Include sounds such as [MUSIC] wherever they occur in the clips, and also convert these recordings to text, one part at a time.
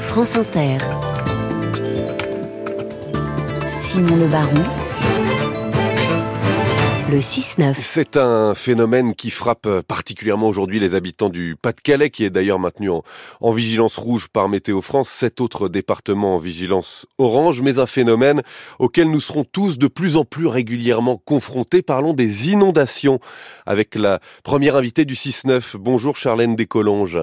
France Inter. Simon Le Baron. Le 6-9. C'est un phénomène qui frappe particulièrement aujourd'hui les habitants du Pas-de-Calais, qui est d'ailleurs maintenu en, vigilance rouge par Météo France, sept autres départements en vigilance orange, mais un phénomène auquel nous serons tous de plus en plus régulièrement confrontés. Parlons des inondations avec la première invitée du 6-9. Bonjour Charlène Descolonges.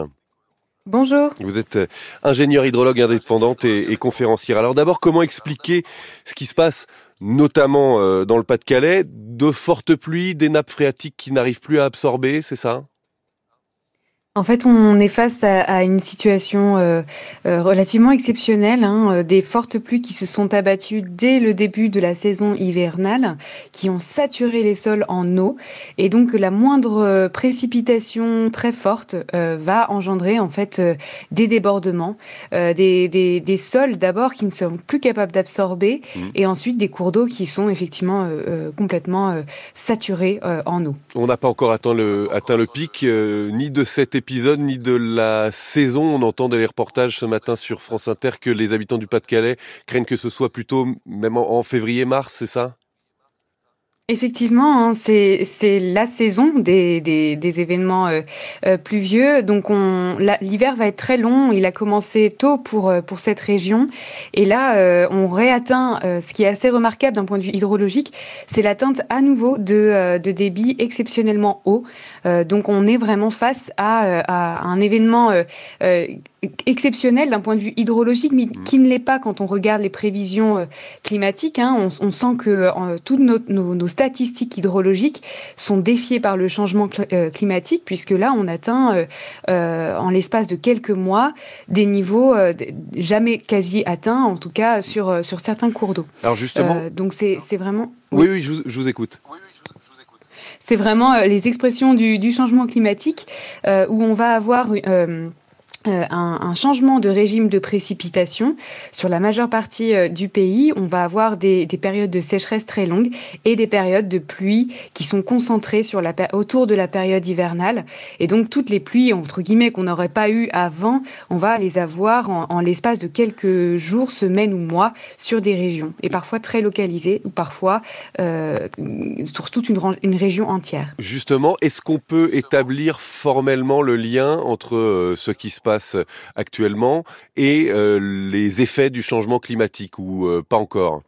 Bonjour. Vous êtes euh, ingénieure hydrologue indépendante et, et conférencière. Alors d'abord, comment expliquer ce qui se passe notamment euh, dans le Pas-de-Calais, de fortes pluies, des nappes phréatiques qui n'arrivent plus à absorber, c'est ça? En fait, on est face à, à une situation euh, euh, relativement exceptionnelle, hein, euh, des fortes pluies qui se sont abattues dès le début de la saison hivernale, qui ont saturé les sols en eau, et donc la moindre précipitation très forte va engendrer en fait des débordements, des, des, des, sols d'abord qui ne sont plus capables d'absorber, mmh. et ensuite des cours d'eau qui sont effectivement complètement saturés en eau. On n'a pas encore atteint le, atteint le pic ni de cet épisode ni de la saison. On entend les reportages ce matin sur France Inter que les habitants du Pas-de-Calais craignent que ce soit plutôt même en février-mars, c'est ça? Effectivement, hein, c'est c'est la saison des, des, des événements euh, euh, pluvieux. Donc on l'hiver va être très long. Il a commencé tôt pour euh, pour cette région et là euh, on réatteint ce qui est assez remarquable d'un point de vue hydrologique, c'est l'atteinte à nouveau de de débits exceptionnellement hauts. donc on est vraiment face à, à un événement exceptionnel d'un point de vue hydrologique, mais mmh. qui ne l'est pas quand on regarde les prévisions climatiques. Hein. On, on, sent que toutes nos, nos, nos statistiques hydrologiques sont défiées par le changement euh, climatique, puisque là, on atteint euh, euh, en l'espace de quelques mois des niveaux jamais quasi atteints, en tout cas sur, sur certains cours d'eau. Alors justement... donc c'est vraiment... Oui, oui, je, vous, je vous écoute. C'est vraiment les expressions du, du changement climatique où on va avoir... Euh, un, un, changement de régime de précipitation sur la majeure partie euh, du pays. On va avoir des, des, périodes de sécheresse très longues et des périodes de pluie qui sont concentrées autour de la période hivernale. Et donc toutes les pluies entre guillemets qu'on n'aurait pas eu avant, on va les avoir en, l'espace de quelques jours, semaines ou mois sur des régions et parfois très localisées ou parfois euh, sur toute une, une, région entière. Justement, est-ce qu'on peut établir formellement le lien entre euh, ce qui se passe actuellement et euh, les effets du changement climatique ou euh, pas encore?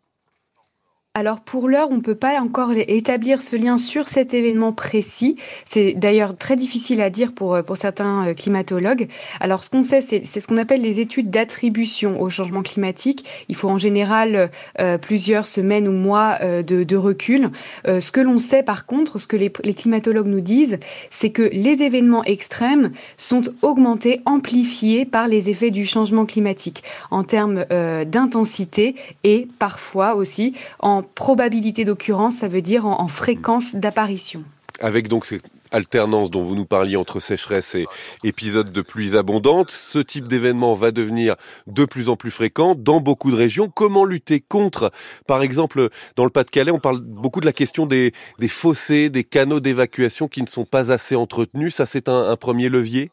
Alors pour l'heure, on ne peut pas encore établir ce lien sur cet événement précis. C'est d'ailleurs très difficile à dire pour, pour certains euh, climatologues. Alors ce qu'on sait, c'est ce qu'on appelle les études d'attribution au changement climatique. Il faut en général euh, plusieurs semaines ou mois euh, de, recul. Euh, ce que l'on sait par contre, ce que les, les climatologues nous disent, c'est que les événements extrêmes sont augmentés, amplifiés par les effets du changement climatique en termes euh, d'intensité et parfois aussi en probabilité d'occurrence, ça veut dire en, en fréquence d'apparition. Avec donc cette alternance dont vous nous parliez entre sécheresse et épisodes de pluies abondantes, ce type d'événement va devenir de plus en plus fréquent dans beaucoup de régions. Comment lutter contre, par exemple, dans le Pas-de-Calais, on parle beaucoup de la question des, fossés, des canaux d'évacuation qui ne sont pas assez entretenus. Ça, c'est un premier levier?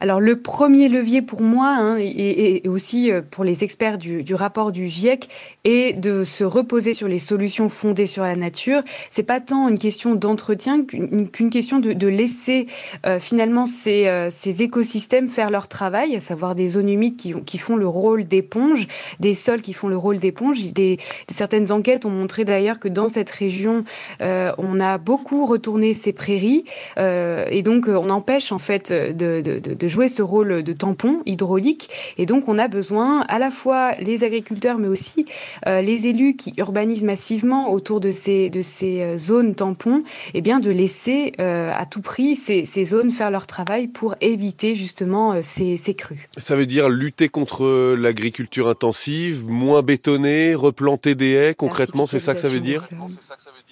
Alors le premier levier pour moi, hein, et, aussi euh, pour les experts du, rapport du GIEC, est de se reposer sur les solutions fondées sur la nature. C'est pas tant une question d'entretien qu'une question de, laisser euh, finalement ces, euh, ces, écosystèmes faire leur travail, à savoir des zones humides qui, font le rôle d'éponge, des sols qui font le rôle d'éponge. Certaines enquêtes ont montré d'ailleurs que dans cette région, on a beaucoup retourné ces prairies et donc on empêche en fait de jouer ce rôle de tampon hydraulique. Et donc, on a besoin à la fois les agriculteurs, mais aussi euh, les élus qui urbanisent massivement autour de ces, de ces euh, zones tampons, et eh bien, de laisser euh, à tout prix ces, ces, zones faire leur travail pour éviter justement ces, ces crues. Ça veut dire lutter contre l'agriculture intensive, moins bétonner, replanter des haies. Concrètement, c'est ça que ça veut dire?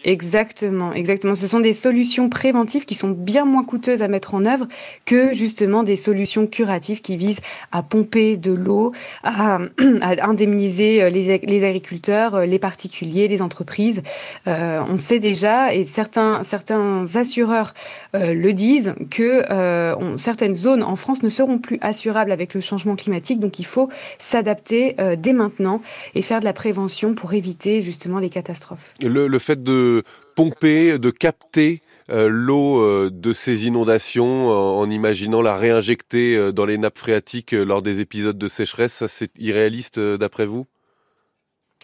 Exactement, exactement. Ce sont des solutions préventives qui sont bien moins coûteuses à mettre en œuvre que justement des solutions curatives qui visent à pomper de l'eau, à, [CLEARS THROAT] indemniser euh, les, agriculteurs, euh, les particuliers, les entreprises. Euh, on sait déjà, et certains, certains assureurs euh, le disent, que euh, certaines zones en France ne seront plus assurables avec le changement climatique. Donc il faut s'adapter euh, dès maintenant et faire de la prévention pour éviter justement les catastrophes. Le fait de pomper, de capter euh, l'eau euh, de ces inondations en, imaginant la réinjecter euh, dans les nappes phréatiques lors des épisodes de sécheresse, ça c'est irréaliste d'après vous?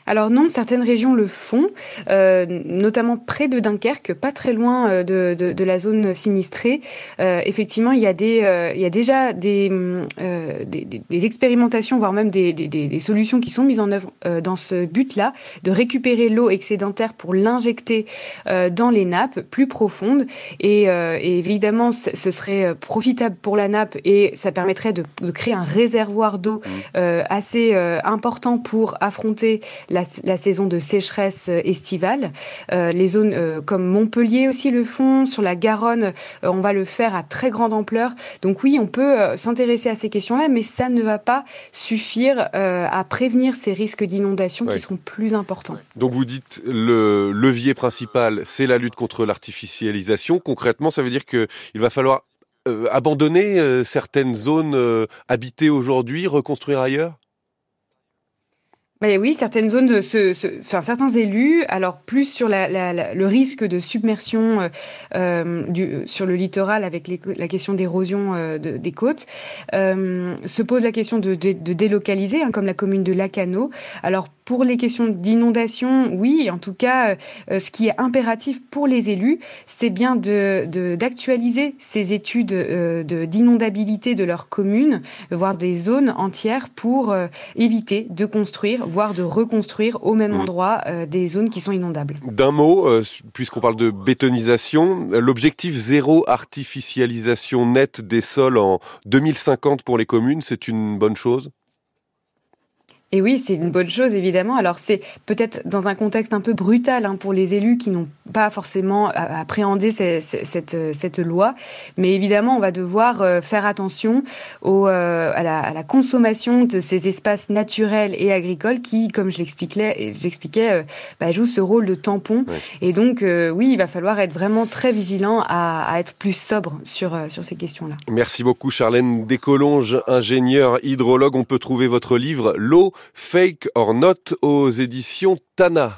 Alors non, certaines régions le font, euh, notamment près de Dunkerque, pas très loin euh, de, de, de la zone sinistrée. Euh, effectivement, il y a des, euh, il y a déjà des, des, des, expérimentations, voire même des, des, solutions qui sont mises en œuvre dans ce but-là, de récupérer l'eau excédentaire pour l'injecter dans les nappes plus profondes. Et, et évidemment, ce serait profitable pour la nappe et ça permettrait de, de créer un réservoir d'eau mmh. assez important pour affronter la la, la saison de sécheresse euh, estivale. Euh, les zones euh, comme Montpellier aussi le font, sur la Garonne, euh, on va le faire à très grande ampleur. Donc oui, on peut euh, s'intéresser à ces questions-là, mais ça ne va pas suffire euh, à prévenir ces risques d'inondation ouais. qui seront plus importants. Donc vous dites le levier principal, c'est la lutte contre l'artificialisation. Concrètement, ça veut dire qu'il va falloir abandonner certaines zones habitées aujourd'hui, reconstruire ailleurs? Bah oui, certaines zones, de ce, certains élus, alors plus sur la, la, le risque de submersion euh, euh sur le littoral avec la question d'érosion euh, de, des côtes, se pose la question de délocaliser, hein, comme la commune de Lacano. Alors pour les questions d'inondation, oui, en tout cas, euh, ce qui est impératif pour les élus, c'est bien de d'actualiser ces études euh, d'inondabilité de, de leur commune, voire des zones entières, pour éviter de construire voire de reconstruire au même mmh. endroit euh, des zones qui sont inondables. D'un mot, euh, puisqu'on parle de bétonisation, l'objectif zéro artificialisation nette des sols en 2050 pour les communes, c'est une bonne chose? Et oui, c'est une bonne chose, évidemment. Alors, c'est peut-être dans un contexte un peu brutal hein, pour les élus qui n'ont pas forcément appréhendé cette, cette, cette, loi. Mais évidemment, on va devoir euh, faire attention au, euh, à, la, à, la, consommation de ces espaces naturels et agricoles qui, comme je l'expliquais, j'expliquais, euh, bah, jouent ce rôle de tampon. Ouais. Et donc, oui, il va falloir être vraiment très vigilant à, à être plus sobre sur, sur ces questions-là. Merci beaucoup, Charlène Descolonges, ingénieure hydrologue. On peut trouver votre livre L'eau Fake or Not aux éditions Tana.